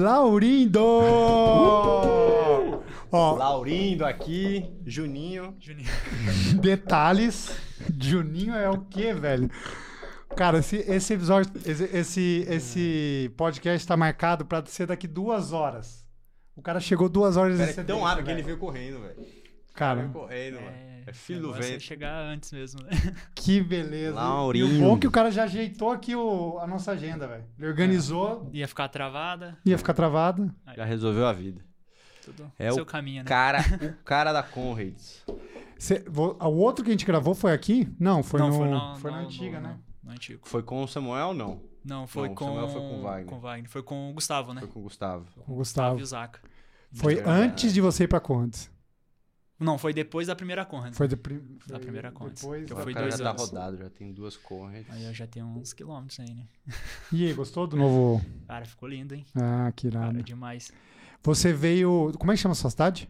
Laurindo! Ó, Laurindo aqui, Juninho. Juninho. detalhes. Juninho é o quê, velho? Cara, esse, esse episódio, esse, esse, esse podcast tá marcado pra ser daqui duas horas. O cara chegou duas horas Pera, de é tão rápido que ele veio correndo, velho. Cara, correndo, mano. É filho do é vento. chegar antes mesmo, né? que beleza. Laurinho. E o bom é que o cara já ajeitou aqui o, a nossa agenda, velho. Ele organizou, Ia ficar travada, ia ficar travado. Já resolveu a vida. tudo É seu o caminho, né? Cara, o cara da Conrads. Cê- vo- o outro que a gente gravou foi aqui? Não, foi não, no, foi, no, foi na no- antiga, no- né? No antigo. Foi com o Samuel, não? Não, foi Não, o com. Samuel foi com o Wagner. Wagner. Foi com o Gustavo, né? Foi com o Gustavo. O Gustavo. e o Zaca. Foi Verdade. antes de você ir pra Condes. Não, foi depois da primeira Conrad. Foi, de, prim- Da primeira Condes. Depois. Que eu fui cara dois já tá anos. rodado, já tem duas Conrads. Aí eu já tenho uns quilômetros aí, né? E aí, gostou do novo? Cara, ficou lindo, hein? Ah, que Cara, irado. demais. Você veio. Como é que chama a sua cidade?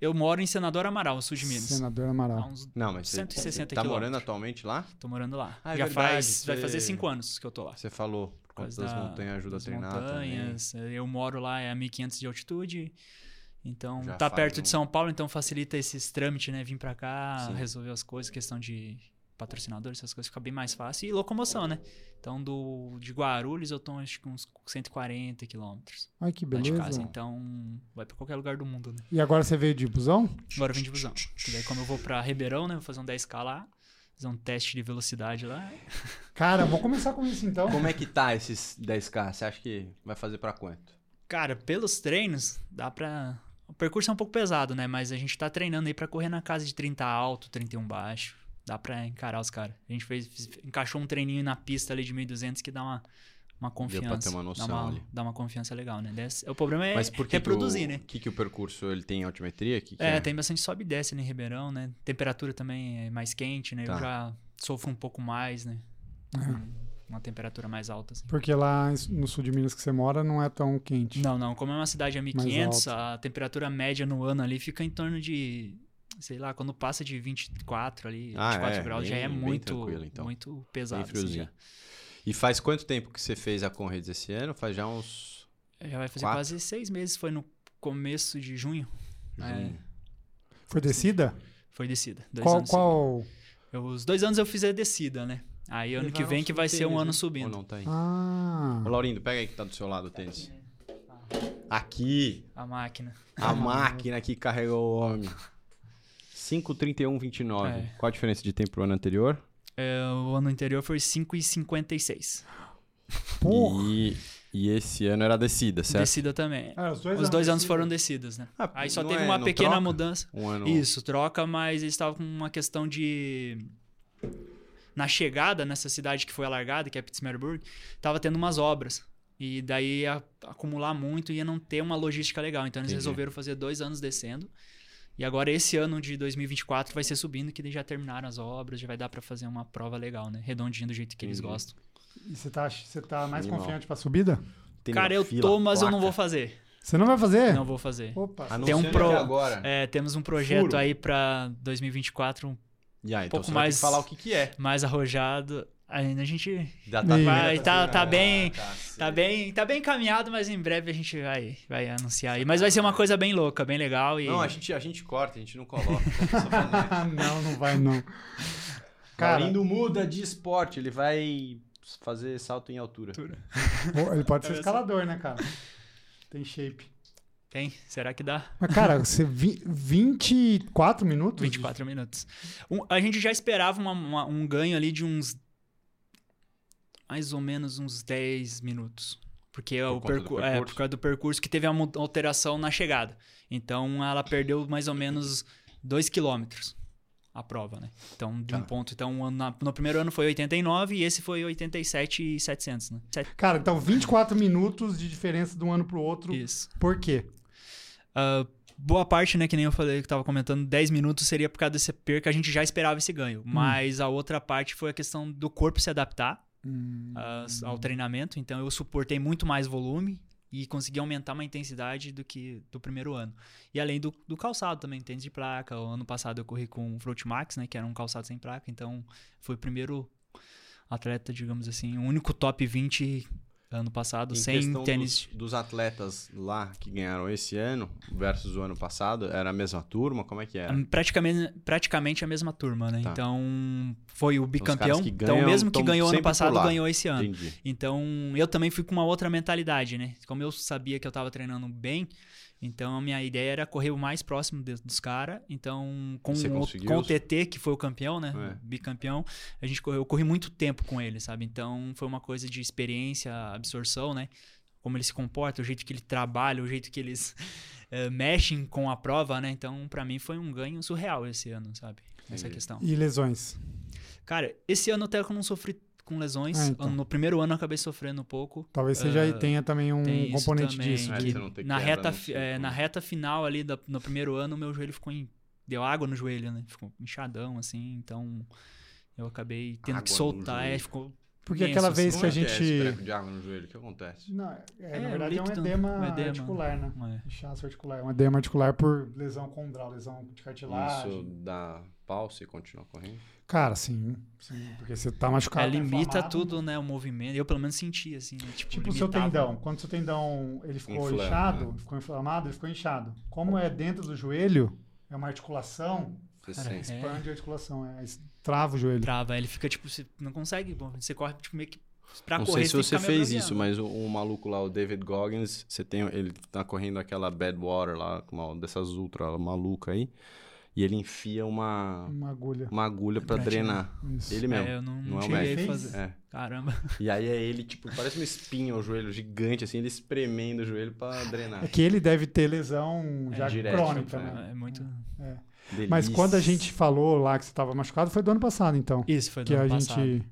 Eu moro em Senador Amaral, sul de Minas. Senador Há Amaral. uns... Não, mas você, 160 você tá quilômetros. morando atualmente lá? Tô morando lá. Ah, é Já verdade, faz. Vai você- fazer cinco anos que eu tô lá. Você falou. Causa das da- montanhas ajuda a treinar montanhas. Eu moro lá é a 1500 de altitude. Então, Já tá faz perto um- de São Paulo, então facilita esses trâmites, né? Vir pra cá, Sim. resolver as coisas, questão de patrocinadores, essas coisas, fica bem mais fácil. E locomoção, né? Então, do, de Guarulhos eu tô acho que uns 140 quilômetros Ai, que lá de casa. beleza. Então, vai pra qualquer lugar do mundo, né? E agora você veio de busão? Agora eu vim de busão. Que daí, como eu vou pra Ribeirão, né? Vou fazer um 10k lá, fazer um teste de velocidade lá. Cara, vamos começar com isso então. Como é que tá esses 10k? Você acha que vai fazer pra quanto? Cara, pelos treinos, dá pra. O percurso é um pouco pesado, né? Mas a gente tá treinando aí pra correr na casa de 30 alto, 31 baixo. Dá pra encarar os caras. A gente fez, encaixou um treininho na pista ali de 1.200 que dá uma, uma confiança. ter uma noção dá, uma, ali. dá uma confiança legal, né? Desse- o problema é Mas por que reproduzir, o, né? que, que o percurso ele tem altimetria? Que que É, tem bastante sobe e desce ali em Ribeirão, né? Temperatura também é mais quente, né? Tá. Eu já sofro um pouco mais, né? É. Uma temperatura mais alta, assim. Porque lá no sul de Minas que você mora não é tão quente. Não, não. Como é uma cidade a Mais 1500, a temperatura média no ano ali fica em torno de, sei lá, quando passa de 24 ali, Ah, 24 é, graus, já bem- é bem muito, então. muito pesado. Bem assim, já. E faz quanto tempo que você fez a Conrads esse ano? Faz já uns. já vai fazer Quatro? quase seis meses, foi no começo de junho. É, junho. Foi descida? foi descida. Dois Qual, anos qual... Eu- os dois anos eu fiz a descida, né? Aí ano que vem que vai ser um ano né? subindo. Ou não tá aí? Ah, Ô, Laurindo, pega aí que tá do seu lado o tênis. Aqui, A máquina. a máquina que carregou o homem. 5,31,29. É. Qual a diferença de tempo pro ano anterior? É, o ano anterior foi 5,56. porra. E, e esse ano era descida, certo? Descida também. Ah, os dois, Os dois anos descida. foram descidas, né? Ah, Aí só teve é- uma pequena troca? mudança. Um ano. Isso, troca, mas eles estavam com uma questão de. Na chegada nessa cidade que foi alargada, que é Pittsburgh, tava tendo umas obras. E daí ia acumular muito e ia não ter uma logística legal. Então eles Entendi. resolveram fazer dois anos descendo. E agora esse ano de 2024 vai ser subindo, que já terminaram as obras, já vai dar pra fazer uma prova legal, né? Redondinha do jeito que eles Entendi. gostam. E você tá, você tá mais Animal. confiante pra subida? Tem Cara, eu fila, tô, mas eu não placa. vou fazer. Você não vai fazer? Não vou fazer. Opa. Tem um pro- agora. É, temos um projeto Furo. aí pra 2024 E aí, então pouco mais- que falar o que que é. mais arrojado. Ainda a gente Já Ih. Vai, tá- tá Ah, bem- cacete. Tá bem, tá bem encaminhado, mas em breve a gente vai, vai anunciar aí. Mas vai ser uma coisa bem louca, bem legal. E... Não, a gente, a gente corta, a gente não coloca. Não, não vai não. Cara, Laurindo muda de esporte, ele vai fazer salto em altura. Pô, ele pode ser escalador, né, cara? Tem shape. Tem? Será que dá? Mas, cara, você vi, 24 minutos? 24 minutos. Um- a gente já esperava uma- uma- um ganho ali de uns. Mais ou menos uns 10 minutos. Porque é o percu- é, percurso? por causa do percurso que teve a mu- alteração na chegada. Então ela perdeu mais ou menos 2 quilômetros a prova, né? Então, de um Tá. ponto. Então, na- no primeiro ano foi 89 e esse foi 87,700, né? Sete- Cara, então 24 minutos de diferença de um ano pro outro. Isso. Por quê? Ah, boa parte, né, que nem eu falei, que tava comentando, 10 minutos seria por causa desse perca, a gente já esperava esse ganho. Mas a outra parte foi a questão do corpo se adaptar Hum, ah, ao treinamento. Então eu suportei muito mais volume e consegui aumentar uma intensidade do que do primeiro ano. E além do, do calçado também, tênis de placa. O ano passado eu corri com o Float Max, né, que era um calçado sem placa. Então foi o primeiro atleta, digamos assim, o único top 20 ano passado Em sem tênis. Dos, dos atletas lá que ganharam esse ano versus o ano passado, era a mesma turma? Como é que era? Praticamente, praticamente a mesma turma, né? Tá. Então, foi o caras bicampeão. então, o ganham mesmo que ganhou ano passado, ganhou esse ano. Entendi. Então, eu também fui com uma outra mentalidade, né? Como eu sabia que eu tava treinando bem, então a minha ideia era correr o mais próximo de- dos caras. Então, com, o, com o TT, que foi o campeão, né? É. O bicampeão, a gente correu, eu corri muito tempo com ele, sabe? Então, foi uma coisa de experiência, absorção, né? Como ele se comporta, o jeito que ele trabalha, o jeito que eles eh, mexem com a prova, né? Então, pra mim foi um ganho surreal esse ano, sabe? Essa Entendi. questão. E lesões? Cara, esse ano até que eu não sofri com lesões. Ah, então. No primeiro ano eu acabei sofrendo um pouco. Talvez você já Ah, tenha também um componente também, disso. É, que na, reta, é, na né? reta final ali da- no primeiro ano, meu joelho ficou em, deu água no joelho, né? Ficou inchadão, assim, então eu acabei tendo Água que soltar, é, ficou Porque imenso, aquela vez que a é é gente. breco de água no joelho? O que acontece? Não, é, É, na um verdade é um edema, um edema. articular, né? É. Inchaço articular. Um edema articular por lesão condral, lesão de cartilagem. Isso dá pausa e continua correndo? Cara, sim, sim. Porque você tá machucado. É, limita inflamado. tudo, né? O movimento. Eu pelo menos senti, assim, né? Tipo, Tipo o seu tendão. Quando o seu tendão ele ficou Inflama, inchado, né? ficou inflamado, ele ficou inchado. Como é dentro do joelho, é uma articulação, Cara, sente. É. expande a articulação, é, trava o joelho. Trava, ele fica tipo, você não consegue, bom, você corre tipo meio que pra Não correr. sei se você fez isso, mas o, o maluco lá, o David Goggins, você tem, ele tá correndo aquela Badwater lá, com uma dessas ultra maluca aí, e ele enfia uma, Uma agulha. uma agulha pra Pra drenar. Isso. Ele mesmo. É, eu não, não não é o fazer. É. Caramba. E aí é ele, tipo, parece uma espinha o joelho gigante, assim, ele espremendo o joelho pra drenar. É que ele deve ter lesão já direto, crônica, né? né? É muito. Delícia. Mas quando a gente falou lá que você estava machucado, foi do ano passado, então. Isso, foi do que ano a passado. gente.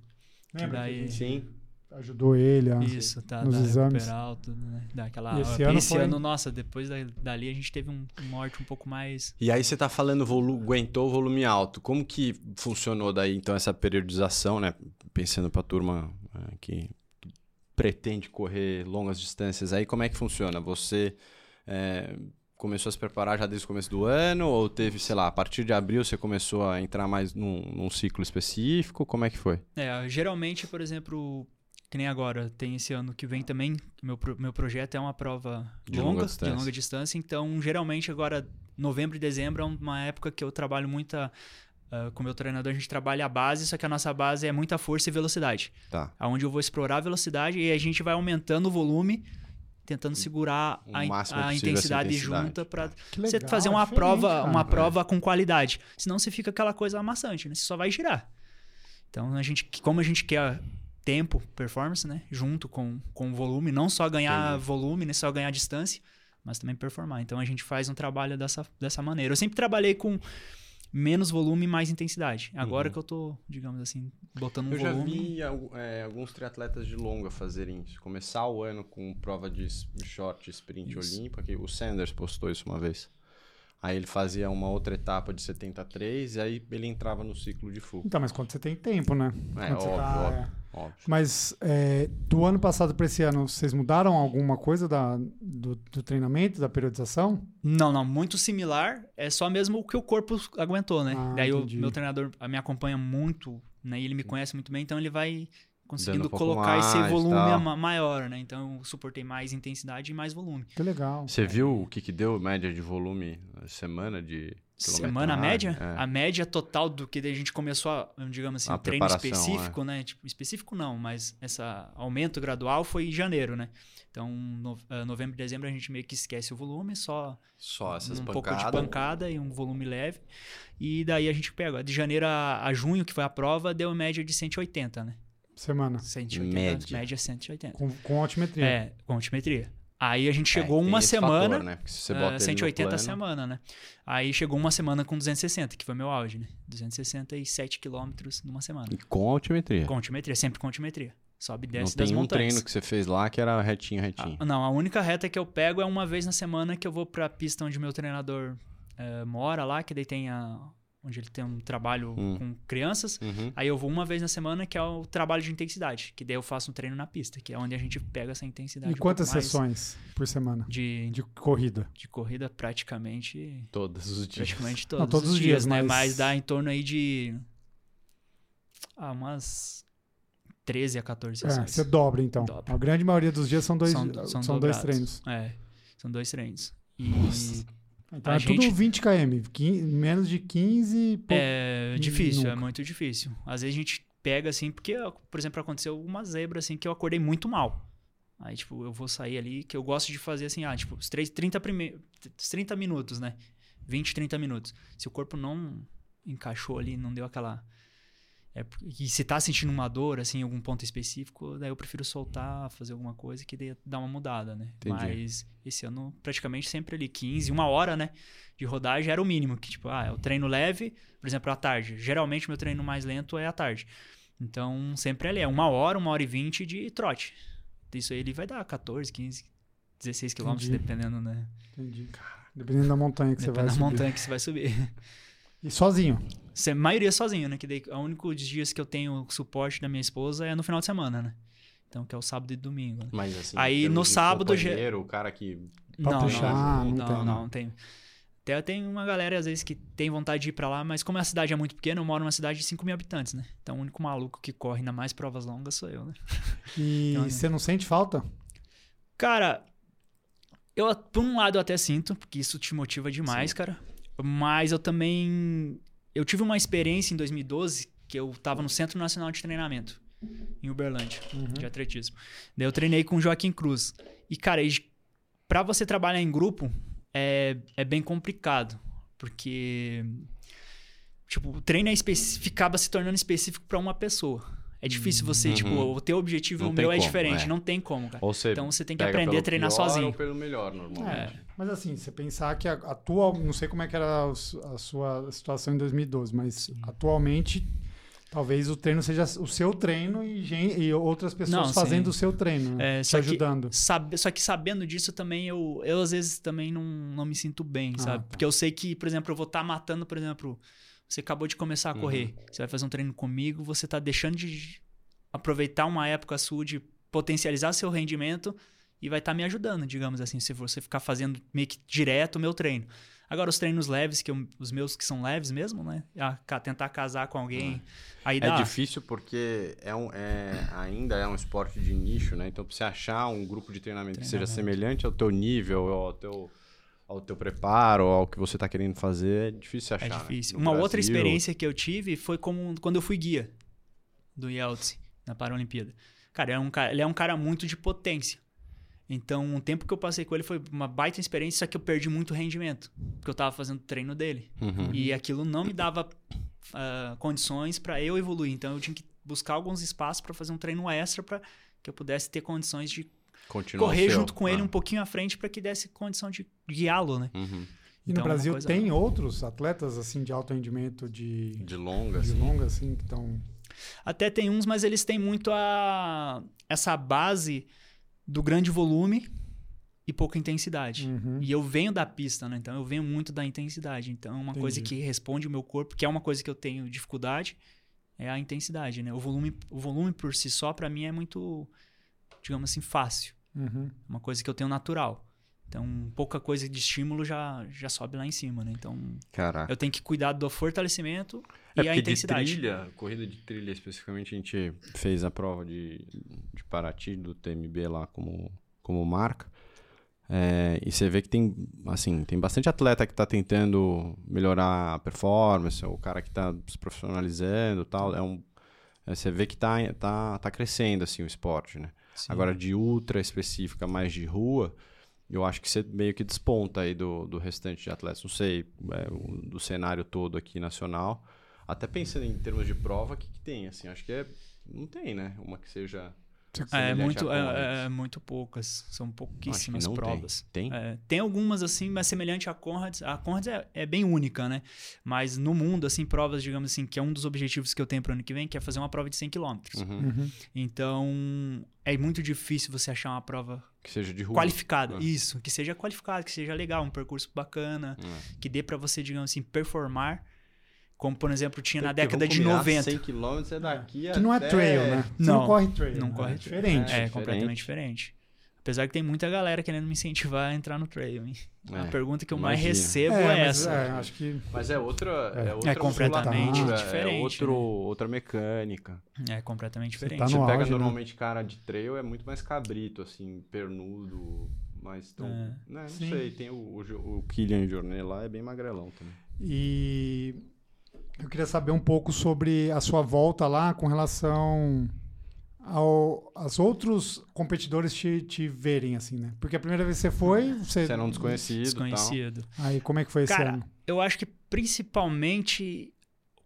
Lembra daí- que a gente Sim. ajudou ele a. Isso, tá, nos exames. recuperar tudo, né? Daquela, E esse ano foi- ano, nossa, depois da- dali a gente teve um morte um pouco mais. E aí você tá falando volu aguentou o volume alto. Como que funcionou daí então essa periodização, né? Pensando pra turma é, que pretende correr longas distâncias aí, como é que funciona? Você é, começou a se preparar já desde o começo do ano ou teve, sei lá, a partir de abril você começou a entrar mais num, num ciclo específico? Como é que foi? É, geralmente, por exemplo, que nem agora, tem esse ano que vem também, meu, meu projeto é uma prova De longa longa, distância. de longa distância, então geralmente agora, novembro e dezembro é uma época que eu trabalho muita. ah, com o meu treinador, a gente trabalha a base, só que a nossa base é muita força e velocidade. Tá. Onde eu vou explorar a velocidade e a gente vai aumentando o volume, tentando segurar a, a intensidade, junta para você fazer uma diferente, prova, cara. uma É. prova com qualidade. Senão você fica aquela coisa amassante, né? Você só vai girar. Então a gente, como a gente quer tempo, performance, né? Junto com, com o volume, não só ganhar Entendi. volume, né? Só ganhar distância, mas também performar. Então a gente faz um trabalho dessa, dessa maneira. Eu sempre trabalhei com menos volume e mais intensidade. Agora Uhum. que eu tô, digamos assim, botando um Eu já volume. vi al- é, alguns triatletas de longa fazerem isso. Começar o ano com prova de short sprint Isso. olímpico. que O Sanders postou isso uma vez. Aí ele fazia uma outra etapa de 73 e aí ele entrava no ciclo de full. Então, mas quando você tem tempo, né? É, óbvio, tá, óbvio, é. óbvio. Mas é, do ano passado para esse ano, vocês mudaram alguma coisa da, do, do treinamento, da periodização? Não, não, muito similar. É só mesmo o que o corpo aguentou, né? Ah, Daí o meu treinador me acompanha muito, né? E ele me conhece muito bem, então ele vai conseguindo um colocar esse volume maior, né? Então eu suportei mais intensidade e mais volume. Que legal. Você viu o que, que deu média de volume na semana de Semana média? É. A média total do que a gente começou, a, digamos assim, A um treino específico, né? Tipo, específico não, mas esse aumento gradual foi em janeiro, né? Então, no, eh, novembro e dezembro a gente meio que esquece o volume, só Só essas um pancadas. pouco de pancada e um volume leve. E daí a gente pega. De janeiro a, a junho, que foi a prova, deu média de 180, né? Semana. 180, Média. média 180. Com, com altimetria. É, com altimetria. Aí a gente É, chegou tem uma semana. fator, né? Se você eh, bota no 180 a semana, né? Aí chegou uma semana com 260, que foi meu auge, né? 267 quilômetros numa semana. E com altimetria. Com altimetria, sempre com altimetria. Sobe e Não desce tem das um montanhas. treino que você fez lá que era retinho, retinho. Ah, não, a única reta que eu pego é uma vez na semana que eu vou pra pista onde meu treinador eh, mora lá, que daí tem a. onde ele tem um trabalho Hum. com crianças. Uhum. Aí eu vou uma vez na semana, que é o trabalho de intensidade, que daí eu faço um treino na pista, que é onde a gente pega essa intensidade. E um quantas sessões por semana De, de corrida? de corrida praticamente. Todos os dias. Praticamente todos, todos os os dias, dias, né? mas- Mas dá em torno aí de. Ah, umas. 13 a 14 É, sessões. você dobra, então. Dobra. A grande maioria dos dias são dois, São- são, são dois treinos. É, são dois treinos. E Então A é gente- tudo 20 km. quin- menos de 15. pô, é difícil, é nunca. muito difícil. Às vezes a gente pega assim, porque, por exemplo, aconteceu uma zebra assim que eu acordei muito mal. Aí, tipo, eu vou sair ali, que eu gosto de fazer assim, ah, tipo, os três- 30, prime... os 30 minutos, né? 20, 30 minutos. Se o corpo não encaixou ali, não deu aquela. É, e se tá sentindo uma dor, assim, em algum ponto específico, daí eu prefiro soltar, fazer alguma coisa que dê, dá uma mudada, né? Entendi. Mas esse ano, praticamente sempre ali, 15, uma hora, né? De rodagem era o mínimo. Que, tipo, ah, eu treino leve, por exemplo, à tarde. Geralmente, meu treino mais lento é à tarde. Então, sempre ali, é uma hora, uma hora e vinte de trote. Isso aí ele vai dar 14, 15, 16 quilômetros, dependendo, né? Entendi. Dependendo da montanha que você vai Dependendo da subir. montanha que você vai subir. E sozinho. Você, maioria sozinho, né? Que daí, o único dias que eu tenho suporte da minha esposa é no final de semana, né? Então, que é o sábado e domingo. né? Mas assim, Aí, no sábado, o cara que. Pra não, puxar, não, não não, tem, não, tem. Até tem uma galera, às vezes, que tem vontade de ir pra lá, mas como a cidade é muito pequena, eu moro numa cidade de 5 mil habitantes, né? Então o único maluco que corre ainda mais provas longas sou eu, né? E Então, você não sente falta? Cara, eu, por um lado, eu até sinto, porque isso te motiva demais, cara. Mas eu também. Eu tive uma experiência em 2012 que eu tava no Centro Nacional de Treinamento, em Uberlândia, de atletismo. Daí eu treinei com o Joaquim Cruz. E, cara, pra você trabalhar em grupo é, é bem complicado, porque. Tipo, o treino é ficava se tornando específico pra uma pessoa. É difícil você, Uhum. tipo, o teu objetivo e o meu é como, diferente. é. Não tem como, cara. Ou você Então você tem que aprender a treinar pior sozinho. Ou pelo melhor, normalmente. É. Mas assim, você pensar que a, a tua. Não sei como é que era a a sua situação em 2012, mas atualmente. Talvez o treino seja o seu treino e, gen- e outras pessoas Não, fazendo sim. o seu treino, né? É, te só que- ajudando. Sabe- só que sabendo disso também, eu, eu às vezes também não, não me sinto bem, Ah, sabe? tá. Porque eu sei que, por exemplo, eu vou estar matando, por exemplo, você acabou de começar a Uhum. correr, você vai fazer um treino comigo, você tá deixando de aproveitar uma época sua de potencializar seu rendimento e vai estar me ajudando, digamos assim, se você ficar fazendo meio que direto o meu treino. Agora, os treinos leves, que eu- os meus que são leves mesmo, né? Ah, tentar casar com alguém, aí É dá. difícil porque é um, é- ainda é um esporte de nicho, né? Então, pra você achar um grupo de treinamento, que seja Treinamento. semelhante ao teu nível, ao teu, ao teu preparo, ao que você tá querendo fazer, é difícil É achar. né? difícil. No Uma outra Brasil, experiência que eu tive foi como quando eu fui guia do Yeltsin na Paralimpíada. Cara, é um cara, ele é um cara muito de potência. Então, o tempo que eu passei com ele foi uma baita experiência, só que eu perdi muito rendimento, porque eu tava fazendo treino dele. Uhum. E aquilo não me dava ah, condições para eu evoluir. Então, eu tinha que buscar alguns espaços para fazer um treino extra para que eu pudesse ter condições de Continua correr junto com ele Ah. um pouquinho à frente para que desse condição de guiá-lo, né? Uhum. E Então, no é Brasil coisa- tem outros atletas assim de alto rendimento de, De longa, de assim. longa assim que estão Até tem uns, mas eles têm muito a essa base do grande volume e pouca intensidade. Uhum. E eu venho da pista, né? Então eu venho muito da intensidade. Então é uma coisa Entendi. que responde o meu corpo, que é uma coisa que eu tenho dificuldade, é a intensidade, né? O volume, o volume por si só para mim é muito, digamos assim, fácil. Uhum. Uma coisa que eu tenho natural. Então, pouca coisa de estímulo já, já sobe lá em cima, né? Então, Caraca. eu tenho que cuidar do fortalecimento É e a porque de intensidade. trilha, corrida de trilha especificamente, a gente fez a prova de, de Paraty, do TMB lá como, como marca. É, e você vê que tem, assim, tem bastante atleta que está tentando melhorar a performance, o cara que está se profissionalizando e tal. É um, é, você vê que tá, tá, tá crescendo, assim, o esporte, né? Sim. Agora, de ultra específica, mais de rua, eu acho que você meio que desponta aí do, do restante de atletas. Não sei, é, do cenário todo aqui nacional. Até pensando em termos de prova, o que, que tem? Assim, acho que é. Não tem, né? Uma que seja. É semelhante muito, é, Conrads. é muito poucas. São pouquíssimas não tem. provas. Tem? É, tem algumas, assim, mas semelhante à Conrads. A Conrads é, é bem única, né? Mas no mundo, assim, provas, digamos assim, que é um dos objetivos que eu tenho para o ano que vem, que é fazer uma prova de 100 km. Uhum. Uhum. Então, é muito difícil você achar uma prova Que seja de rua. qualificada. Ah. Isso, que seja qualificada, que seja legal, um percurso bacana, É. que dê para você, digamos assim, performar. Como, por exemplo, tinha na Porque década vamos de combinar, 90. 100 km é daqui Que não é trail, né? Você não, Não, corre trail. não né? corre é diferente. É, diferente. completamente diferente. Apesar que tem muita galera querendo me incentivar a entrar no trail, hein? É, a pergunta que eu mais imagino. recebo é, mas, essa. é, acho que. Mas é outra. É, É. outra É completamente musculatura, diferente, É outro, né? outra mecânica. É completamente Você diferente. tá Você pega auge, né? normalmente cara de trail, é muito mais cabrito, assim, pernudo, mais tão. É. Né, não Sim. sei, tem o, o, o Killian Jornet lá, é bem magrelão também. E eu queria saber um pouco sobre a sua volta lá com relação ao aos outros competidores te, te verem, assim, né? Porque a primeira vez que você foi, você. Você era um desconhecido e tal. Desconhecido. Aí como é que foi esse Cara, ano? eu acho que principalmente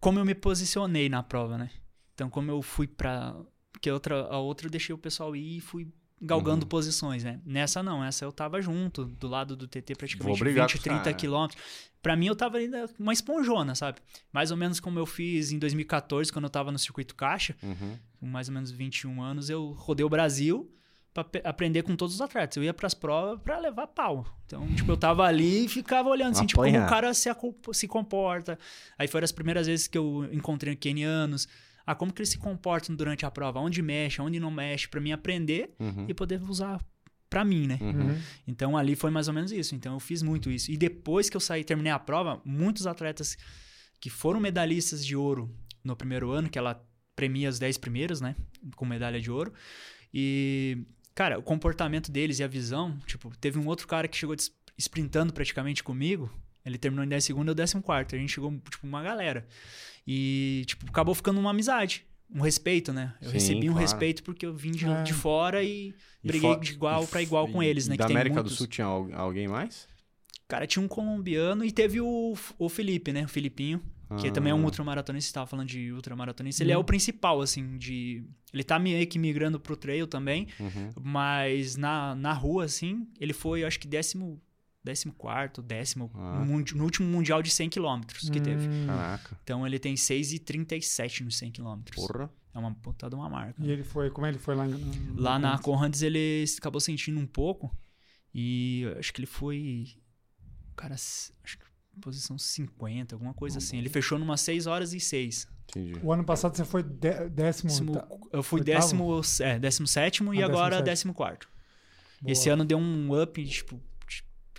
como eu me posicionei na prova, né? Então, como eu fui pra. Porque a outra, a outra eu deixei o pessoal ir e fui galgando Uhum. posições, né? Nessa não, essa eu tava junto, do lado do TT praticamente brigar 20, com os 30 caras. quilômetros. Pra mim, eu tava ainda uma esponjona, sabe? Mais ou menos como eu fiz em 2014, quando eu tava no circuito caixa, Uhum. com mais ou menos 21 anos, eu rodei o Brasil pra pe- aprender com todos os atletas. Eu ia pras provas pra levar pau. Então, tipo, eu tava ali e ficava olhando assim, tipo, como o cara se, se comporta. Aí foram as primeiras vezes que eu encontrei quenianos. Ah, como que eles se comportam durante a prova? Onde mexe, onde não mexe, pra mim aprender Uhum. e poder usar pra mim, né? Uhum. Então ali foi mais ou menos isso. Então eu fiz muito isso. E depois que eu saí, terminei a prova, muitos atletas que foram medalhistas de ouro no primeiro ano, que ela premia os 10 primeiros, né? Com medalha de ouro. E, cara, o comportamento deles e a visão, tipo, teve um outro cara que chegou des- sprintando praticamente comigo. Ele terminou em 10 segundos, eu 14 quarto. A gente chegou, tipo, uma galera. E, tipo, acabou ficando uma amizade. Um respeito, né? Eu Sim, recebi um claro. respeito porque eu vim de, É. de fora e E briguei fo- de igual pra f- igual com eles, né? que Da tem América muitos. do Sul tinha al- alguém mais? Cara, tinha um colombiano e teve o, o Felipe, né? O Filipinho, que também é um Ah. ultramaratonista. Você tava falando de ultramaratonista. Ele Uhum. é o principal, assim, de... Ele tá meio que migrando pro trail também, Uhum. mas na, na rua, assim, ele foi, eu acho que décimo... Décimo quarto, décimo, Ah. no, mundi- no último mundial de 100 quilômetros que teve. Hum, Caraca. Então ele tem 6,37 nos 100 quilômetros. Porra. É uma puta de uma marca. E ele foi, como ele foi lá no- no- Lá na Conrads ele acabou sentindo um pouco. E acho que ele foi. Cara, acho que posição 50, alguma coisa assim. Ele fechou numa 6 horas e 6. Entendi. O ano passado você foi dé- décimo. Décimo- tá- eu fui oitavo? décimo, é, décimo sétimo e Ah, agora décimo décimo quarto. Boa. Esse ano deu um up, tipo,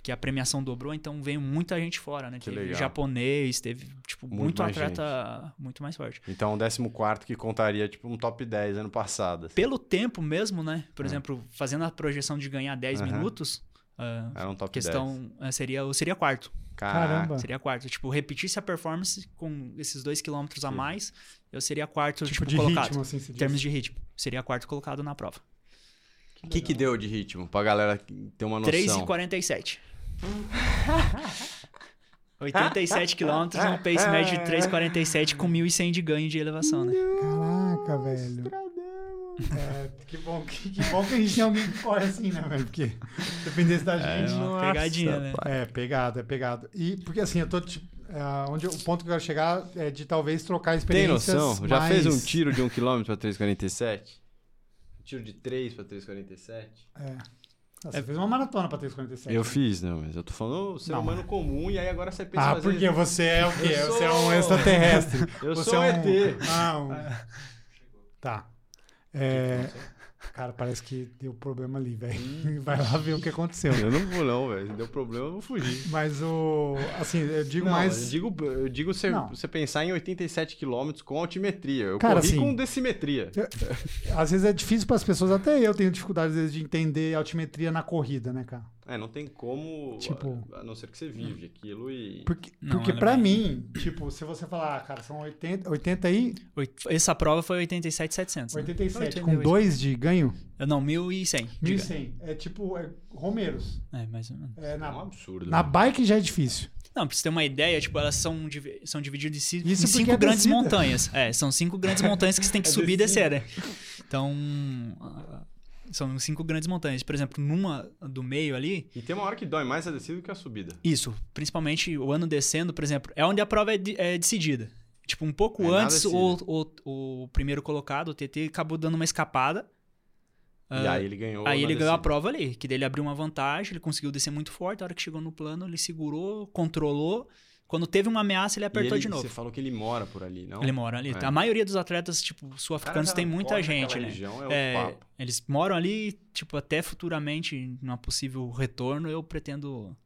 que a premiação dobrou, então veio muita gente fora, né? Que teve legal. japonês, teve, tipo, Muito muito, atleta muito mais forte. Então, o 14 que contaria, tipo, um top 10 ano passado. assim. Pelo tempo mesmo, né? Por É. exemplo, fazendo a projeção de ganhar 10 Aham. minutos, a Era um top questão eh, seria, seria quarto. 10. Caramba. Seria quarto. Tipo, repetisse a performance com esses dois quilômetros a mais, eu seria quarto, Tipo tipo, de colocado. ritmo, assim, Em termos de ritmo. Seria quarto colocado na prova. O que, que deu de ritmo? Pra galera ter uma noção. 3,47. 87 quilômetros, um pace médio de 3,47 com 1.100 de ganho de elevação, né? Caraca, velho. É, que bom que, que bom que a gente tem alguém que corre assim, né, velho? Porque dependesse da É gente. uma pegadinha, né? É, pegado, é pegado. E porque assim, eu tô. tipo, é, onde, o ponto que eu quero chegar é de talvez trocar Tem experiências. noção? Já mais- fez um tiro de 1 km pra 3,47? Um tiro de 3 pra 3,47? É. Você fez uma maratona pra 347. Eu fiz, não, mas eu tô falando ser Não. humano comum e aí agora você pensa Ah, fazer- porque você é o quê? Eu Você é sou- um extraterrestre. Eu você sou é um um... ET. Ah, um... Tá. É... Cara, parece que deu problema ali, velho. Vai lá ver o que aconteceu. Eu não vou não, velho. Se deu problema, eu vou fugir. Mas o. Assim, eu digo Não, mais. eu digo, eu digo você, você pensar em 87 km com altimetria. Eu Cara, corri assim- com decimetria. Às vezes é difícil para as pessoas, até eu tenho dificuldade às vezes de entender altimetria na corrida, né, cara? É, não tem como, Tipo- a, a não ser que você vive aquilo e... Porque, Não, porque para bem- mim, tipo, se você falar, ah, cara, são 80, 80 e Oit- Essa prova foi 87,700. Né? 87, 88. com 2 de ganho, Eu Não, 1.100. diga. 1.100. É tipo, é Romeiros. É, mais ou menos. É, É um na, absurdo. na né? bike já é difícil. Não, pra você ter uma ideia, tipo, elas são, são divididas em, Isso em cinco é grandes montanhas. É, são cinco grandes montanhas que você tem que É subir e descer, né? Então, são cinco grandes montanhas. Por exemplo, numa do meio ali, E tem uma hora que dói mais a descida do que a subida. isso, principalmente o ano descendo, por exemplo, é onde a prova é, de- é decidida. Tipo, um pouco É antes, o, o, o primeiro colocado, o TT, acabou dando uma escapada. e Ah, aí ele ganhou Aí ele ganhou a prova ali, que daí ele abriu uma vantagem, ele conseguiu descer muito forte, a hora que chegou no plano, ele segurou, controlou, Quando teve uma ameaça, ele apertou ele- de novo. Você falou que ele mora por ali, não? Ele mora ali. É. A maioria dos atletas, tipo, sul-africanos, tem muita gente, né? região, é É, papo. eles moram ali, tipo, até futuramente, numa possível retorno, eu pretendo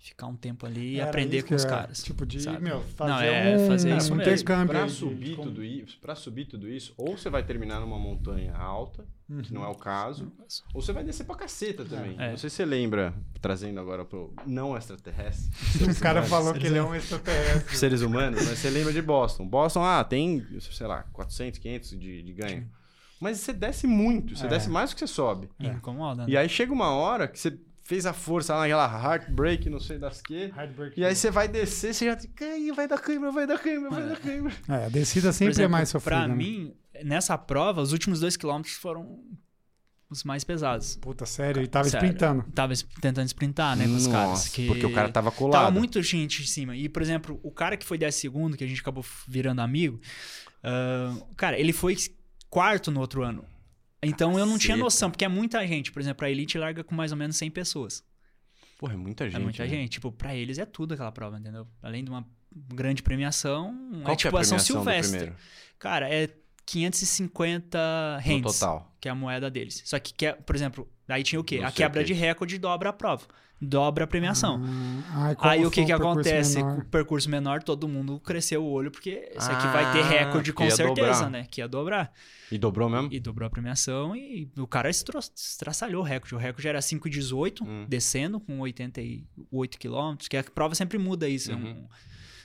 ficar um tempo ali e Era aprender com os eu- caras. Tipo, de, sabe? meu, fazer Não, é, um, fazer um isso mesmo. intercâmbio. De- subir, de- tudo isso, pra subir tudo isso, ou você vai terminar numa montanha alta, que não é o caso, ou você vai descer pra caceta também. É. Não sei se você lembra, trazendo agora pro não extraterrestre. O cara falou que ele é um extraterrestre. seres humanos, mas você lembra de Boston. Boston, ah, tem, sei lá, 400, 500 de, de ganho. Mas você desce muito, você É. desce mais do que você sobe. E Incomoda, né? E aí chega uma hora que você fez a força lá naquela heartbreak, não sei das que. Heartbreak. E aí você vai descer, você já cai, vai dar câimbra, vai dar câimbra, vai dar câimbra. É, a descida sempre exemplo, é mais sofrida. Pra né? mim, nessa prova, os últimos dois quilômetros foram os mais pesados. Puta, sério, ele tava Sério. sprintando. Tava tentando sprintar, né, com os caras. Que... porque o cara tava colado. Tava muito gente em cima. E, por exemplo, o cara que foi 10 segundo, que a gente acabou virando amigo, ah, cara, ele foi quarto no outro ano. Então eu não tinha Caceta. noção, porque é muita gente. Por exemplo, a Elite larga com mais ou menos 100 pessoas. Porra, é muita gente. é muita né? gente. Tipo, pra eles é tudo aquela prova, entendeu? Além de uma grande premiação, Qual é que é tipo a a São Silvestre. Cara, é 550 No rands, total. que é a moeda deles. Só que, que é- por exemplo, aí tinha o quê? Não a quebra que. de recorde dobra a prova. Dobra a premiação. Ah, ai, Aí o que que acontece? menor? Com o percurso menor, todo mundo cresceu o olho, porque isso aqui vai ter Ah, recorde com certeza, dobrar. né? Que ia dobrar. E dobrou mesmo? E dobrou a premiação e o cara estro- estraçalhou o recorde. O recorde era 5,18, Hum. descendo com 88 quilômetros, que a prova sempre muda isso. é um- Uhum.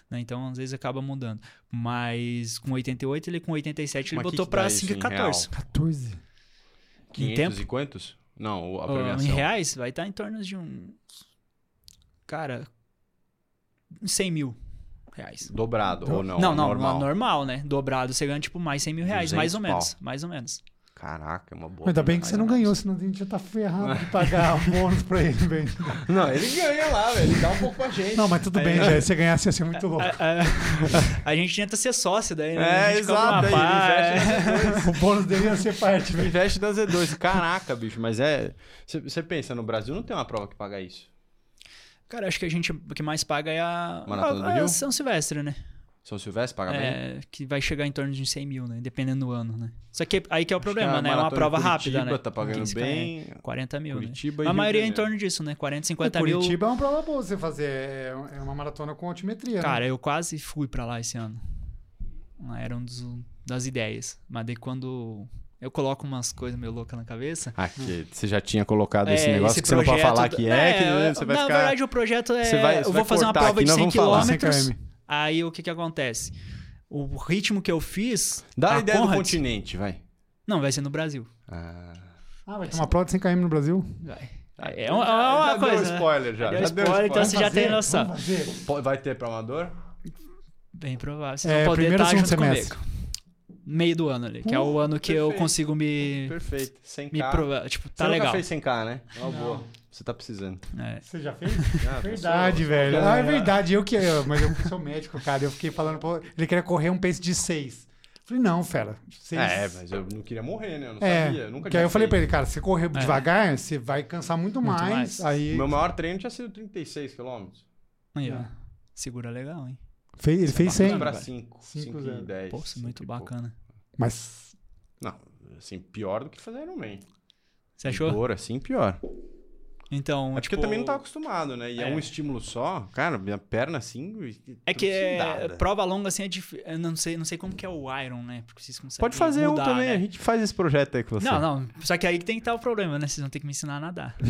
Né? Então, às vezes, acaba mudando. Mas com 88, ele com 87, ele Mas botou em 5,14. 14. 500 tempo? e quantos? Não, a premiação. Em reais, vai estar em torno de um. Cara. 100 mil reais. Dobrado, ou não? não, não, normal. normal, né? Dobrado, você ganha tipo mais 100 mil reais, mais ou 200 menos. Mais ou menos. Caraca, é uma boa. Ainda bem que você não ganhou, senão a gente já tá ferrado de pagar o bônus pra ele, velho. Não, ele ganha lá, velho. Ele dá um pouco pra gente. Não, mas tudo bem, já. Se você ganhasse ia ser muito louco. A, a- a gente tenta ser sócio daí, né? É, exato, aí O bônus dele ia ser parte, velho. Investe na Z2. Caraca, bicho, mas é. Você pensa, no Brasil não tem uma prova que paga isso. Cara, acho que a gente o que mais paga é a, Maratona do a, a Rio? São Silvestre, né? São Silvestre paga bem? É, que vai chegar em torno de uns 100 mil, né? Dependendo do ano, né? Só que aí que é o Acho problema, que né? É uma prova de rápida, Curitiba né? tá pagando 15 bem. km, 40 mil, Curitiba e né? A maioria é em torno disso, né? 40, 50 mil. Curitiba é uma prova boa você fazer. É é uma maratona com altimetria. né? Cara, eu quase fui pra lá esse ano. Era um dos, das ideias. Mas daí quando eu coloco umas coisas meio loucas na cabeça... Aqui, você já tinha colocado esse é, negócio que você não pode falar que é, que é, você vai na ficar... verdade, o projeto é... Você vai- você eu vou fazer uma prova aqui, de nós 100 vamos falar. 100 quilômetros. Aí o que que acontece? O ritmo que eu fiz... Dá a ideia do Conrads- continente, vai. Não, vai ser no Brasil. Ah. Ah, vai ter uma prova de 100 km no Brasil? Vai. Ah, É uma, já- é uma já coisa. Deu né? spoiler já. Já deu já deu spoiler, então você já tem noção. Fazer. Vai ter pra amador? Bem provável. Vocês É, vão poder primeiro estar ou junto segundo comigo. Meio do ano ali, que é o ano que eu perfeito. consigo me. Perfeito. 100k. me provar. Tipo, Você tá nunca legal. fez 100k, né? Uma boa. Você tá precisando. É. Você já fez? Ah, Verdade, pessoal, velho. Ah, é verdade. Eu que. eu- Mas eu sou médico, cara. Eu fiquei falando. Pô, ele queria correr um pace de 6. Falei, não, fera. Seis... É, mas eu não queria morrer, né? Eu não É, sabia. Eu nunca que aí eu falei pra ele, cara, se correr devagar, você vai cansar muito, Muito mais. mais. Aí O meu maior treino tinha sido 36 km. Aí, ó. É. Segura legal, hein? fez, ele fez 100. Pra velho. 5. Cinco 5 zero. e 10. Pô, isso é muito bacana. Mas Não, assim, pior do que fazer Ironman. Você achou? Dor, assim, pior. Então, É porque tipo, eu também não tava acostumado, né? E é, É. um estímulo só. Cara, minha perna assim. É que é, trucidada. prova longa assim é difícil. Eu não sei, não sei como que é o Iron, né? Porque vocês conseguem Pode fazer mudar, um também, né? a gente faz esse projeto aí com você. Não, não. Só que aí que tem que estar o problema, né? Vocês vão ter que me ensinar a nadar.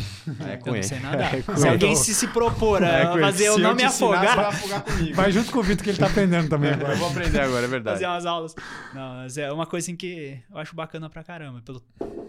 É com eu não sei nadar. É se alguém se, se propor a É fazer eu Se não me afogar, vai afogar comigo. vai junto com o Vitor que ele tá aprendendo também Eu agora. vou aprender agora, é verdade. fazer umas aulas. Não, mas é uma coisa assim que eu acho bacana pra caramba. Pelo,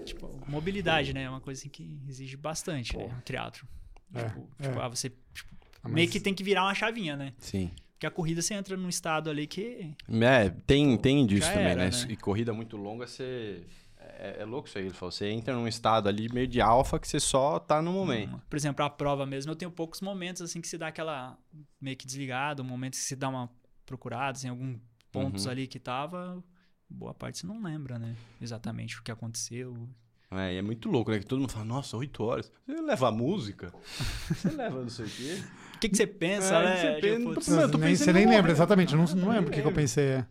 tipo, mobilidade, né? É uma coisa assim que exige bastante, né? Teatro. É, Tipo, é. tipo, ah, você tipo, Ah, mas- meio que tem que virar uma chavinha, né? Sim. Porque a corrida você entra num estado ali que. É, tem, tem disso também, era, né? né? E corrida muito longa, você. É, é louco isso aí. Ele falou, você entra num estado ali meio de alfa que você só tá no momento. Por exemplo, a prova mesmo, eu tenho poucos momentos assim que se dá aquela meio que desligada, um momento que se dá uma procurada, em algum pontos Uhum. ali que tava, boa parte você não lembra, né? Exatamente o que aconteceu. É, e é muito louco, né? Que todo mundo fala, nossa, oito horas. Você leva a música? Você leva não sei o quê? que, que você pensa, É, né? você pensa- Tipo, Não, tô nem, pensando você em nem morrer. lembra, exatamente. Eu não, É, não lembro o que, que eu lembro. pensei. é.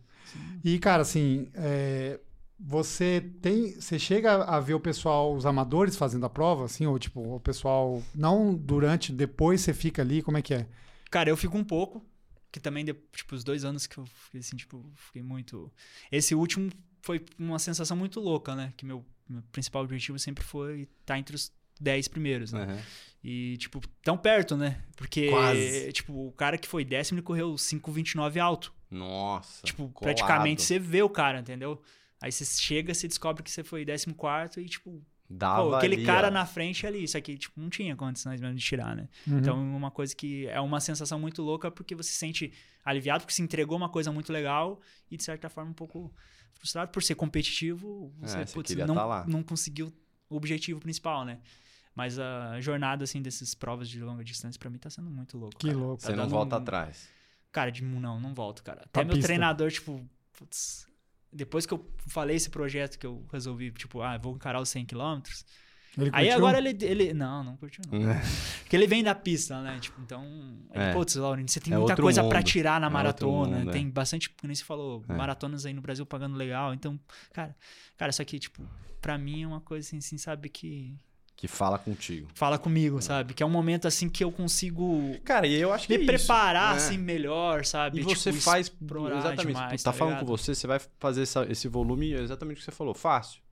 E, cara, assim, é, você tem. Você chega a ver o pessoal, os amadores fazendo a prova, assim, ou tipo, o pessoal. Não durante, depois você fica ali, como é que é? Cara, eu fico um pouco. Que também, tipo, os dois anos que eu fiquei assim, tipo, fiquei muito. Esse último foi uma sensação muito louca, né? Que meu, meu principal objetivo sempre foi estar entre os 10 primeiros, né? Aham. E, tipo, tão perto, né? Porque, Quase. tipo, o cara que foi décimo, ele correu 5,29 alto. Nossa. Tipo, colado. praticamente você vê o cara, entendeu? Aí você chega, você descobre que você foi 14 e, tipo, Dava pô, aquele ali, cara ó. na frente ali, isso aqui, tipo, não tinha condições mesmo de tirar, né? Uhum. Então, é uma coisa que é uma sensação muito louca porque você se sente aliviado, porque se entregou uma coisa muito legal e, de certa forma, um pouco frustrado por ser competitivo. Você, É, você putz, não, tá lá. não conseguiu o objetivo principal, né? Mas a jornada, assim, dessas provas de longa distância, pra mim, tá sendo muito louco. Que cara. louco. Tá Você não volta um- atrás. Cara, de, não, não volto, cara. Até Pra meu pista. treinador, tipo, putz, depois que eu falei esse projeto que eu resolvi, tipo, ah, vou encarar os 100 km. Ele Aí curtiu? agora ele, ele. Não, não curtiu, não. Porque ele vem da pista, né? Tipo, então. É. Putz, você tem É muita coisa pra mundo. tirar na É maratona. mundo, é. tem bastante, como nem você falou, É. maratonas aí no Brasil pagando legal. Então, cara, cara, isso aqui, tipo, pra mim é uma coisa assim, assim, sabe, que Que fala contigo. fala comigo, sabe? Que é um momento assim que eu consigo Cara, e eu acho que me é preparar isso, né? assim melhor, sabe? E você Tipo, faz. explorar Exatamente. demais, tá, tá falando com você, você vai fazer essa- esse volume exatamente o que você falou, fácil.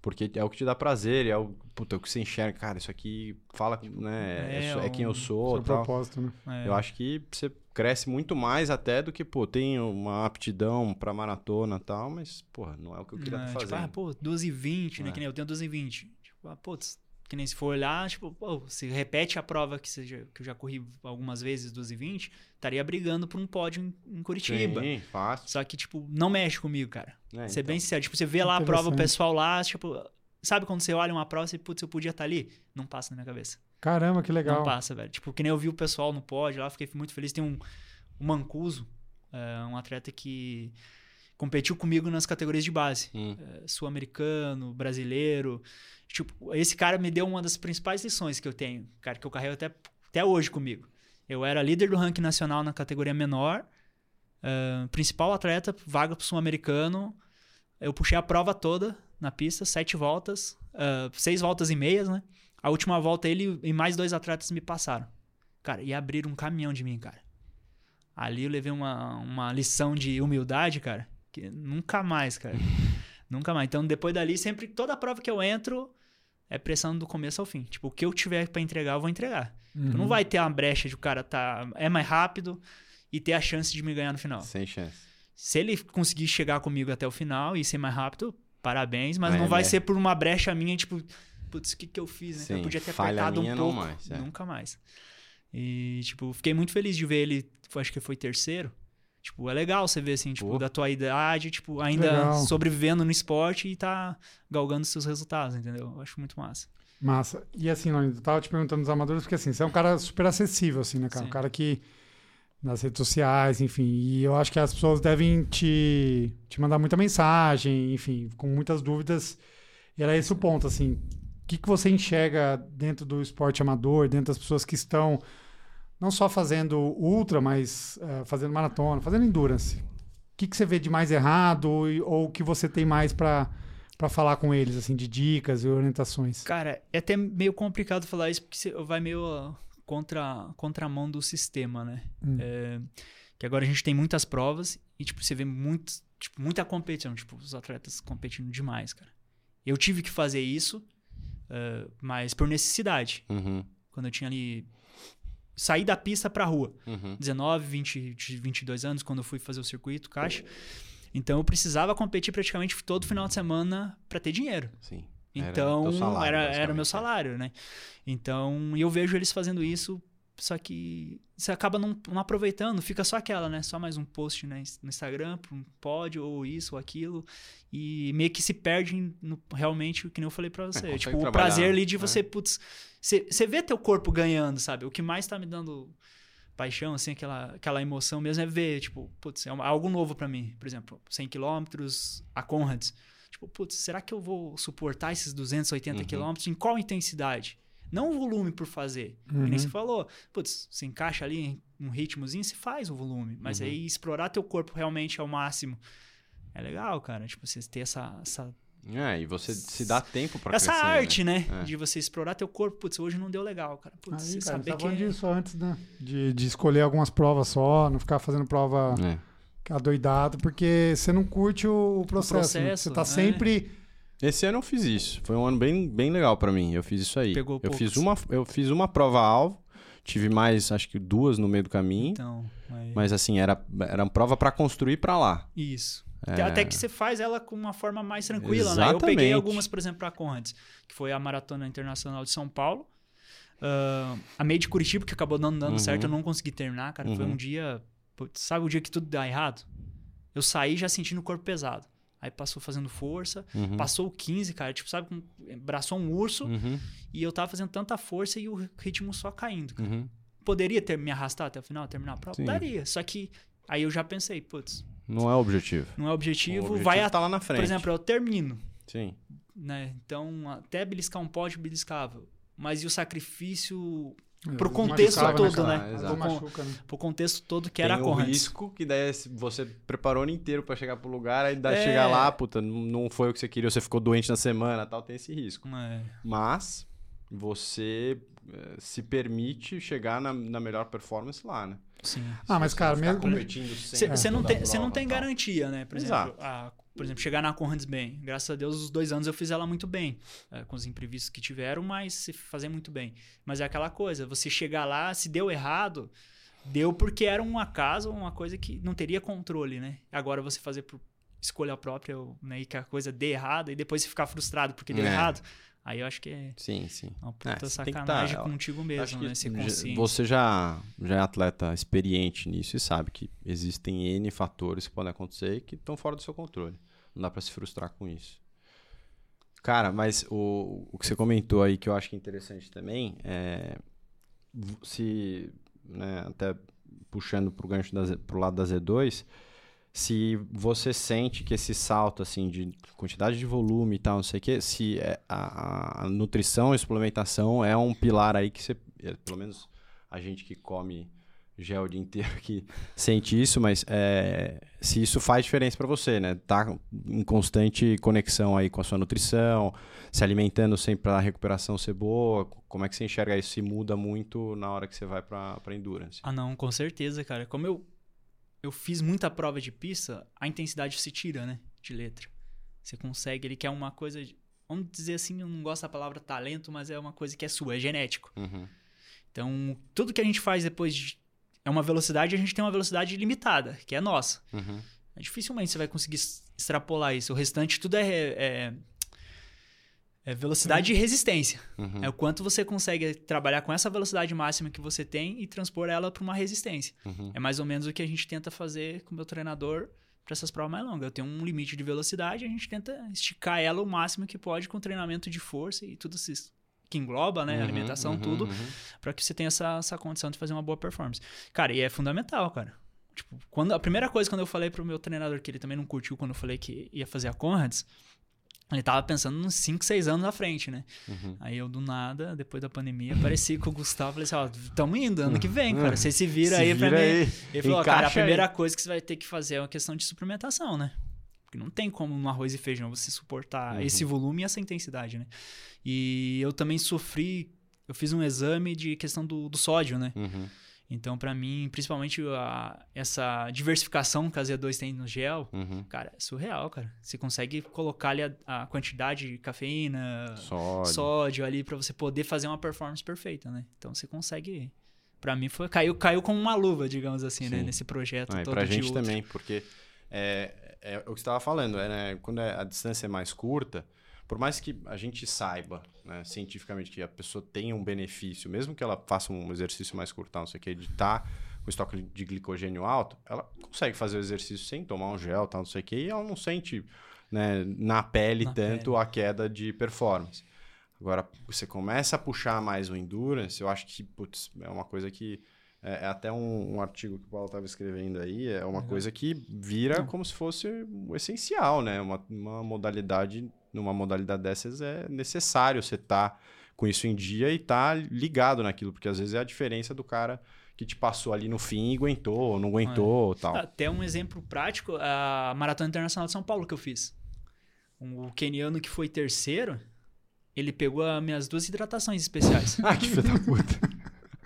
Porque é o que te dá prazer, é o, puta, é o que você enxerga. Cara, isso aqui fala, né? É, É, é quem eu sou. Seu Tal. propósito, né? É. Eu acho que você cresce muito mais até do que, pô, tem uma aptidão pra maratona e tal, mas, porra, não é o que eu queria É, estar tipo, ah, pô, 12h20, né? É. Que nem eu tenho 12h20. Tipo, ah, putz, que nem se for olhar, tipo, pô, se repete a prova que, seja, que eu já corri algumas vezes 12h20, estaria brigando por um pódio em, em Curitiba. Sim, fácil. Só que, tipo, não mexe comigo, cara. É, Ser então. bem sincero. Tipo, você vê lá a prova, o pessoal lá, tipo, sabe quando você olha uma prova e, putz, eu podia estar ali? Não passa na minha cabeça. Caramba, que legal. Não passa, velho. Tipo, que nem eu vi o pessoal no pódio lá, fiquei muito feliz. Tem um, um Mancuso, é, um atleta que competiu comigo nas categorias de base. Hum. É, Sul-americano, brasileiro. Tipo, esse cara me deu uma das principais lições que eu tenho, cara, que eu carrego até, até hoje comigo. Eu era líder do ranking nacional na categoria menor, é, principal atleta, vaga pro Sul-americano. Eu puxei a prova toda na pista, sete voltas, é, seis voltas e meias, né? A última volta ele e mais dois atletas me passaram. Cara, e abriram um caminhão de mim, cara. Ali eu levei uma, uma lição de humildade, cara, que nunca mais, cara. nunca mais. Então, depois dali, sempre, toda prova que eu entro, é pressão do começo ao fim. Tipo, o que eu tiver pra entregar, eu vou entregar. Uhum. Não vai ter uma brecha de o cara tá, é mais rápido e ter a chance de me ganhar no final. Sem chance. Se ele conseguir chegar comigo até o final e ser mais rápido, parabéns, mas não vai é. ser por uma brecha minha, tipo, putz, o que, que eu fiz, né? Sim, eu podia ter apertado um não pouco. mais, é. Nunca mais. E, tipo, fiquei muito feliz de ver ele, acho que foi terceiro. Tipo, é legal você ver, assim, tipo, Pô. da tua idade, tipo, ainda Legal. sobrevivendo no esporte e tá galgando seus resultados, entendeu? Eu acho muito massa. Massa. E assim, Leonardo, eu tava te perguntando dos amadores, porque assim, você é um cara super acessível, assim, né, cara? Sim. Um cara que. nas redes sociais, enfim. E eu acho que as pessoas devem te, te mandar muita mensagem, enfim, com muitas dúvidas. E era esse o ponto, assim. O que, que você enxerga dentro do esporte amador, dentro das pessoas que estão não só fazendo ultra, mas eh, fazendo maratona, fazendo endurance? O que, que você vê de mais errado e- ou o que você tem mais para para falar com eles, assim, de dicas e orientações? Cara, é até meio complicado falar isso porque você vai meio contra contramão do sistema, né? Hum. É, que agora a gente tem muitas provas e tipo você vê muito, tipo, muita competição, tipo os atletas competindo demais, cara. Eu tive que fazer isso, é, mas por necessidade. Uhum, Quando eu tinha ali saí da pista pra rua, uhum. 19, 20, 22 anos quando eu fui fazer o circuito caixa. Então eu precisava competir praticamente todo final de semana pra ter dinheiro. Sim. Era Então, teu salário, era, era o meu é. salário, né? Então, e eu vejo eles fazendo isso, só que você acaba não, não aproveitando, fica só aquela, né? Só mais um post né? no Instagram, um pódio, ou isso, ou aquilo, e meio que se perde no, realmente o que nem eu falei pra você. consegue tipo, o prazer ali de né? você, putz, você você vê teu corpo ganhando, sabe? O que mais tá me dando paixão, assim, aquela, aquela emoção mesmo é ver, tipo, putz, é algo novo pra mim. Por exemplo, 100 quilômetros, a Conrads. Tipo, putz, será que eu vou suportar esses 280 Uhum. quilômetros? Em qual intensidade? Não o volume por fazer. Que Uhum. nem você falou. Putz, você encaixa ali em um ritmozinho, você faz o volume. Mas Uhum. aí explorar teu corpo realmente ao máximo. É legal, cara. Tipo, você ter essa, essa, É, e você se dá tempo pra essa crescer, arte, né? É. De você explorar teu corpo. Putz, hoje não deu legal, cara. Putz, Aí, você cara, saber tá que falando é... disso antes, né? De, de escolher algumas provas só, não ficar fazendo prova É. adoidado, porque você não curte o, o processo. né? processo, Você tá é. sempre. Esse ano eu fiz isso. Foi um ano bem, bem legal pra mim. Eu fiz isso aí. Pegou eu poucos. fiz uma eu fiz uma prova alvo, tive mais, acho que duas no meio do caminho, Então, aí- mas assim, era era uma prova pra construir pra lá. Isso. É. Até- que você faz ela com uma forma mais tranquila, né? Eu peguei Exatamente. algumas, por exemplo, para Conrads, que foi a Maratona Internacional de São Paulo. Ah, a meia de Curitiba, que acabou não dando Uhum. certo, eu não consegui terminar, cara. Foi Uhum. um dia. sabe o dia que tudo dá errado? Eu saí já sentindo o corpo pesado. Aí passou fazendo força, Uhum. passou o 15, cara. Tipo, sabe, com, braçou um urso Uhum. e eu tava fazendo tanta força e o ritmo só caindo. cara. Uhum. Poderia ter me arrastar até o final, terminar a prova? Sim. Daria. Só que aí eu já pensei, putz, Não é o objetivo. não é O objetivo, objetivo vai a tá lá na frente. por exemplo, eu termino, Sim. né? Então, até beliscar um pódio, beliscava. Mas e o sacrifício É, Pro às vezes contexto machucava, todo, né? Exato. machuca, né? pro contexto todo que Tem era a o Conrads. risco que daí você preparou o ano inteiro pra chegar pro lugar, aí dá É. chegar lá, puta, não- foi o que você queria, você ficou doente na semana, tal, tem esse risco. É, Mas você eh, se permite chegar na, na melhor performance lá, né? sim. Ah, mas, cara, você mesmo. competindo Você não tem, cê não tem garantia, né? Por exemplo, Exato. a- por exemplo, chegar na Conrads bem. Graças a Deus, os dois anos eu fiz ela muito bem. é, com os imprevistos que tiveram, mas se fazer muito bem. Mas é aquela coisa, você chegar lá, se deu errado, deu porque era um acaso, uma coisa que não teria controle, né? Agora você fazer por escolha própria, né? E que a coisa dê errado, e depois você ficar frustrado porque deu É. errado. Aí eu acho que é Sim, sim. uma É, puta que sacanagem tá- contigo mesmo, né? Ser consciente. você já, já é atleta experiente nisso e sabe que existem N fatores que podem acontecer e que estão fora do seu controle. Não dá pra se frustrar com isso. Cara, mas o, o que você comentou aí que eu acho que é interessante também é se, né, até puxando pro gancho da, pro lado da Z2, se você sente que esse salto assim de quantidade de volume e tal, não sei o que, se é a, a nutrição e suplementação é um pilar aí que você, é, pelo menos a gente que come gel o dia inteiro que sente isso, mas é, se isso faz diferença para você, né? Tá em constante conexão aí com a sua nutrição, se alimentando sempre para a recuperação ser boa, como é que você enxerga isso? Se muda muito na hora que você vai para endurance? Ah, não, com certeza, cara. Como eu, eu fiz muita prova de pista, a intensidade se tira, né? De letra. Você consegue, ele quer uma coisa. de- Vamos dizer assim, eu não gosto da palavra talento, mas é uma coisa que é sua, é genético. Uhum. Então, tudo que a gente faz depois de. É uma velocidade, a gente tem uma velocidade limitada, que é nossa. Uhum. É, Dificilmente você vai conseguir extrapolar isso. O restante tudo é, é, é velocidade e resistência. Uhum. É o quanto você consegue trabalhar com essa velocidade máxima que você tem e transpor ela para uma resistência. Uhum. É mais ou menos o que a gente tenta fazer com o meu treinador para essas provas mais longas. Eu tenho um limite de velocidade, a gente tenta esticar ela o máximo que pode com treinamento de força e tudo isso que engloba, né? Uhum, Alimentação, uhum, tudo, uhum. para que você tenha essa, essa condição de fazer uma boa performance. Cara, e é fundamental, cara. Tipo, quando, a primeira coisa quando eu falei pro meu treinador, que ele também não curtiu quando eu falei que ia fazer a Conrads, ele tava pensando uns 5, 6 anos à frente, né? Uhum. Aí eu, do nada, depois da pandemia, apareci com o Gustavo falei assim, ó, tamo indo ano que vem, cara. Você se vira Se aí pra vira mim. aí. Ele falou, cara, a primeira aí. coisa que você vai ter que fazer é uma questão de suplementação, né? Porque não tem como no arroz e feijão você suportar Uhum. esse volume e essa intensidade, né? E eu também sofri, eu fiz um exame de questão do, do sódio, né? Uhum. Então, pra mim, principalmente a- essa diversificação que a Z2 tem no gel, Uhum. cara, é surreal, cara. Você consegue colocar ali a, a quantidade de cafeína, Sódio. sódio ali pra você poder fazer uma performance perfeita, né? Então você consegue. Pra mim foi caiu caiu como uma luva, digamos assim, né? Sim. Nesse projeto Ah, e todo pra de gente também, porque é, é o que você estava falando, é, né, quando é- a distância é mais curta, por mais que a gente saiba né, cientificamente que a pessoa tenha um benefício, mesmo que ela faça um exercício mais curto, não sei o que, de estar com o estoque de glicogênio alto, ela consegue fazer o exercício sem tomar um gel, tal, não sei o que, e ela não sente né, na pele Na tanto pele. a queda de performance. Agora, você começa a puxar mais o endurance, eu acho que putz, é uma coisa que é, é até um, um artigo que o Paulo estava escrevendo aí, é uma coisa que vira como se fosse o essencial, né? Uma, uma modalidade, numa modalidade dessas é necessário você estar com isso em dia e tá ligado naquilo, porque às vezes é a diferença do cara que te passou ali no fim e aguentou, ou não aguentou, tal. Até um exemplo prático, a Maratona Internacional de São Paulo que eu fiz. O keniano que foi terceiro, ele pegou as minhas duas hidratações especiais. ah, que filho da puta.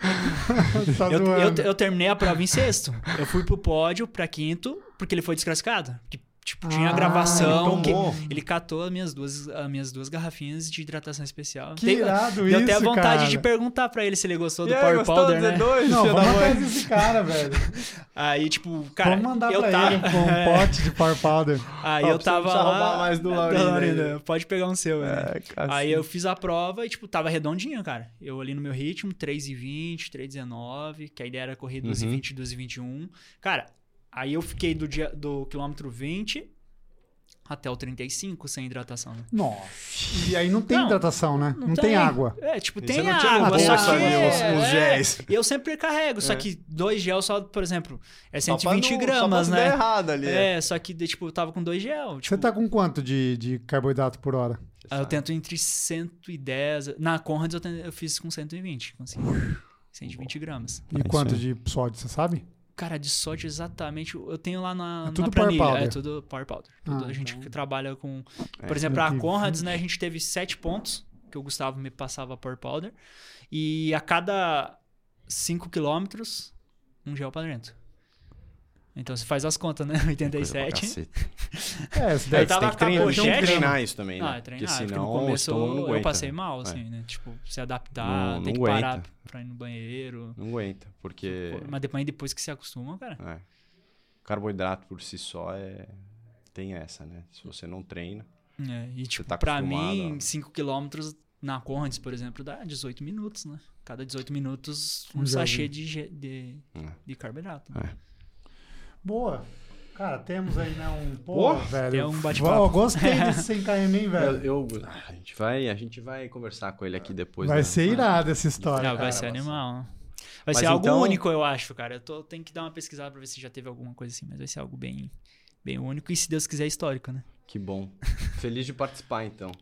Tá eu, eu, eu terminei a prova em sexto. Eu fui pro pódio pra quinto, porque ele foi desclassificado. Tipo, tinha Ah, gravação. ele que ele catou as minhas duas, as minhas duas garrafinhas de hidratação especial. Que Tem- irado Deu isso, até a vontade cara. de perguntar pra ele se ele gostou do E aí, Power gostou Powder, do né? Z2, Não, filho da vamos atrás desse cara, velho. Aí, tipo, cara, vamos mandar eu pra tava... ele um, pote de Power Powder. Aí Ó, eu tava lá... roubar mais do. Laurindo, Pode pegar um seu, né? É, cacete. Aí eu fiz a prova e, tipo, tava redondinho, cara. Eu ali no meu ritmo, 3,20, 3,19, que a ideia era correr 2,20, 2,21. Cara, aí eu fiquei do, dia, do quilômetro 20 até o 35 sem hidratação. né? Nossa. E aí não tem Não, hidratação, né? Não, tem água. É, tipo, E tem você não tinha água, só que... ali é, os- os é, géis. eu sempre carrego, só É. que dois gel só, por exemplo, é Só pra 120 não- gramas, só não né? errado ali. é. É, só que, tipo, eu tava com dois gel. Tipo, Você tá com quanto de, de carboidrato por hora? Ah, Eu tento entre 110. Na Conrads eu, eu fiz com 120. Consegui. 120 gramas. E É quanto de sódio, você sabe? Cara, de sódio exatamente. Eu tenho lá na, É tudo na Power planilha. Powder. É tudo Power Powder. Tudo Ah, a gente então. que trabalha com. É. Por exemplo, a 120. Conrads, né? A gente teve 7 pontos que o Gustavo me passava Power Powder. E a cada 5 quilômetros, um gel pra dentro. Então você faz as contas, né? Coisa pra 87. cacete. É, você deve tava tem que treinar, tem treinar isso também, né? Ah, é treinar. Porque Porque senão no começo eu aguenta, passei né? mal, É. assim, né? Tipo, se adaptar, Não- tem não que parar aguenta. pra ir no banheiro. Não aguenta, porque Pô, Mas depois, depois que se acostuma, cara. é, carboidrato por si só é tem essa, né? Se você não treina, É, e tipo, tá pra mim, ó. 5 km na Conrads, por exemplo, dá 18 minutos, né? Cada 18 minutos, um Um sachê de, de, É. de carboidrato. É. Boa. Cara, temos aí, né, um... Pô, velho. tem um bate-papo. Gostei desse 100 km, hein, eu, velho. eu- ah, a gente vai, a gente vai conversar com ele aqui depois. Vai né? ser irado essa história, Ah, vai cara. ser animal. Vai Mas ser algo então- único, eu acho, cara. Eu tô, tenho que dar uma pesquisada pra ver se já teve alguma coisa assim, mas vai ser algo bem, bem único e, se Deus quiser, histórico, né? Que bom. Feliz de participar, então.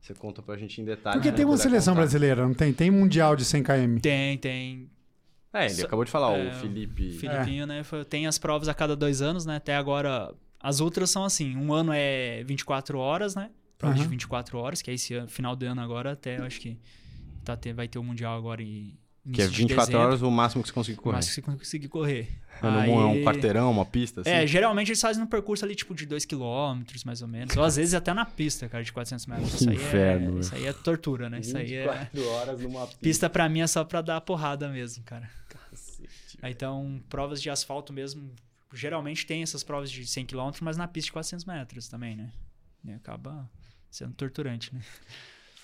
Você conta pra gente em detalhes. Porque né, tem uma seleção contar. brasileira, não tem? Tem mundial de 100 km. Tem, tem. É, ele Só- acabou de falar, é, o Felipe. Filipinho, né? foi- Tem as provas a cada dois anos, né? Até agora, as outras são assim: um ano é 24 horas, né? Prova de Aham. 24 horas, que é esse ano- final do ano agora, até eu acho que tá, vai ter o Mundial agora em. Que é início de 24 dezembro, horas o máximo que você consegue correr. Mas que você conseguir correr. É é um Aí- quarteirão, uma pista, assim? É, geralmente eles fazem um percurso ali, tipo, de 2 km, mais ou menos. Ou às vezes até na pista, cara, de 400 metros. Isso aí, Inferno, é, isso aí é tortura, né? Isso aí é... 24 horas numa pista. Pista pra mim é só pra dar porrada mesmo, cara. Cacete. Aí, Então, provas de asfalto mesmo, geralmente tem essas provas de 100 km, mas na pista de 400 metros também, né? E acaba sendo torturante, né?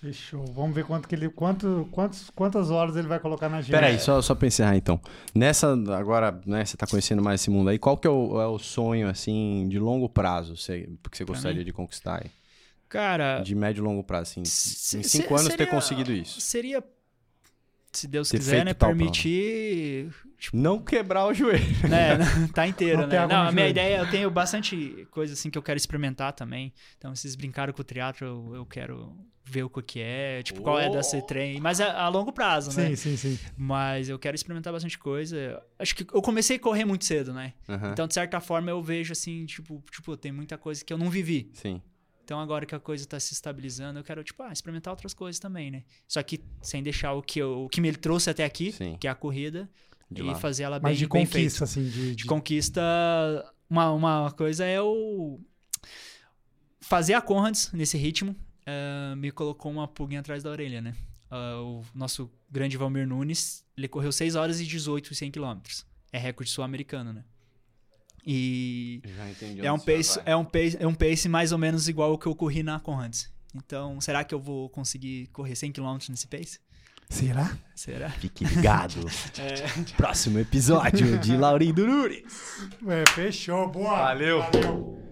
Fechou. Vamos ver quanto que ele, quanto, quantos, quantas horas ele vai colocar na agenda. Pera aí, só, só pra encerrar então. Nessa, agora, né, você tá conhecendo mais esse mundo aí, qual que é o, é o sonho, assim, de longo prazo você, que você gostaria mim? de conquistar aí? Cara, De médio e longo prazo, assim, em cinco anos ter seria- conseguido isso. seria, se Deus quiser, né, permitir Não quebrar o joelho. né? tá inteiro, Não né? Não, a minha joelho. ideia, eu tenho bastante coisa assim que eu quero experimentar também. Então, vocês brincaram com o teatro, eu, eu quero ver o que é, tipo, qual é Oh! desse trem, mas a, a longo prazo, né? Sim, sim, sim. Mas eu quero experimentar bastante coisa. Acho que eu comecei a correr muito cedo, né? Aham. Então, de certa forma, eu vejo assim, tipo, tipo, tem muita coisa que eu não vivi. Sim. Então, agora que a coisa tá se estabilizando, eu quero, tipo, ah, experimentar outras coisas também, né? Só que sem deixar o que, eu, o que me trouxe até aqui, Sim. que é a corrida, De e lado. fazer ela bem, Mas de bem conquista, assim, de, de de- conquista, uma, uma coisa é o. Fazer a Conrads nesse ritmo eh, me colocou uma pulguinha atrás da orelha, né? Ah, o nosso grande Valmir Nunes, ele correu 6 horas e 18 100 km. É recorde sul-americano, né? E Já entendi. é um, pace, é, um pace, é um pace mais ou menos igual ao que eu corri na Conrads. Então, será que eu vou conseguir correr 100 km nesse pace? Será? Será? Fique ligado. É. Próximo episódio de Laurindo Nunes. É, fechou. Boa. Valeu. Valeu.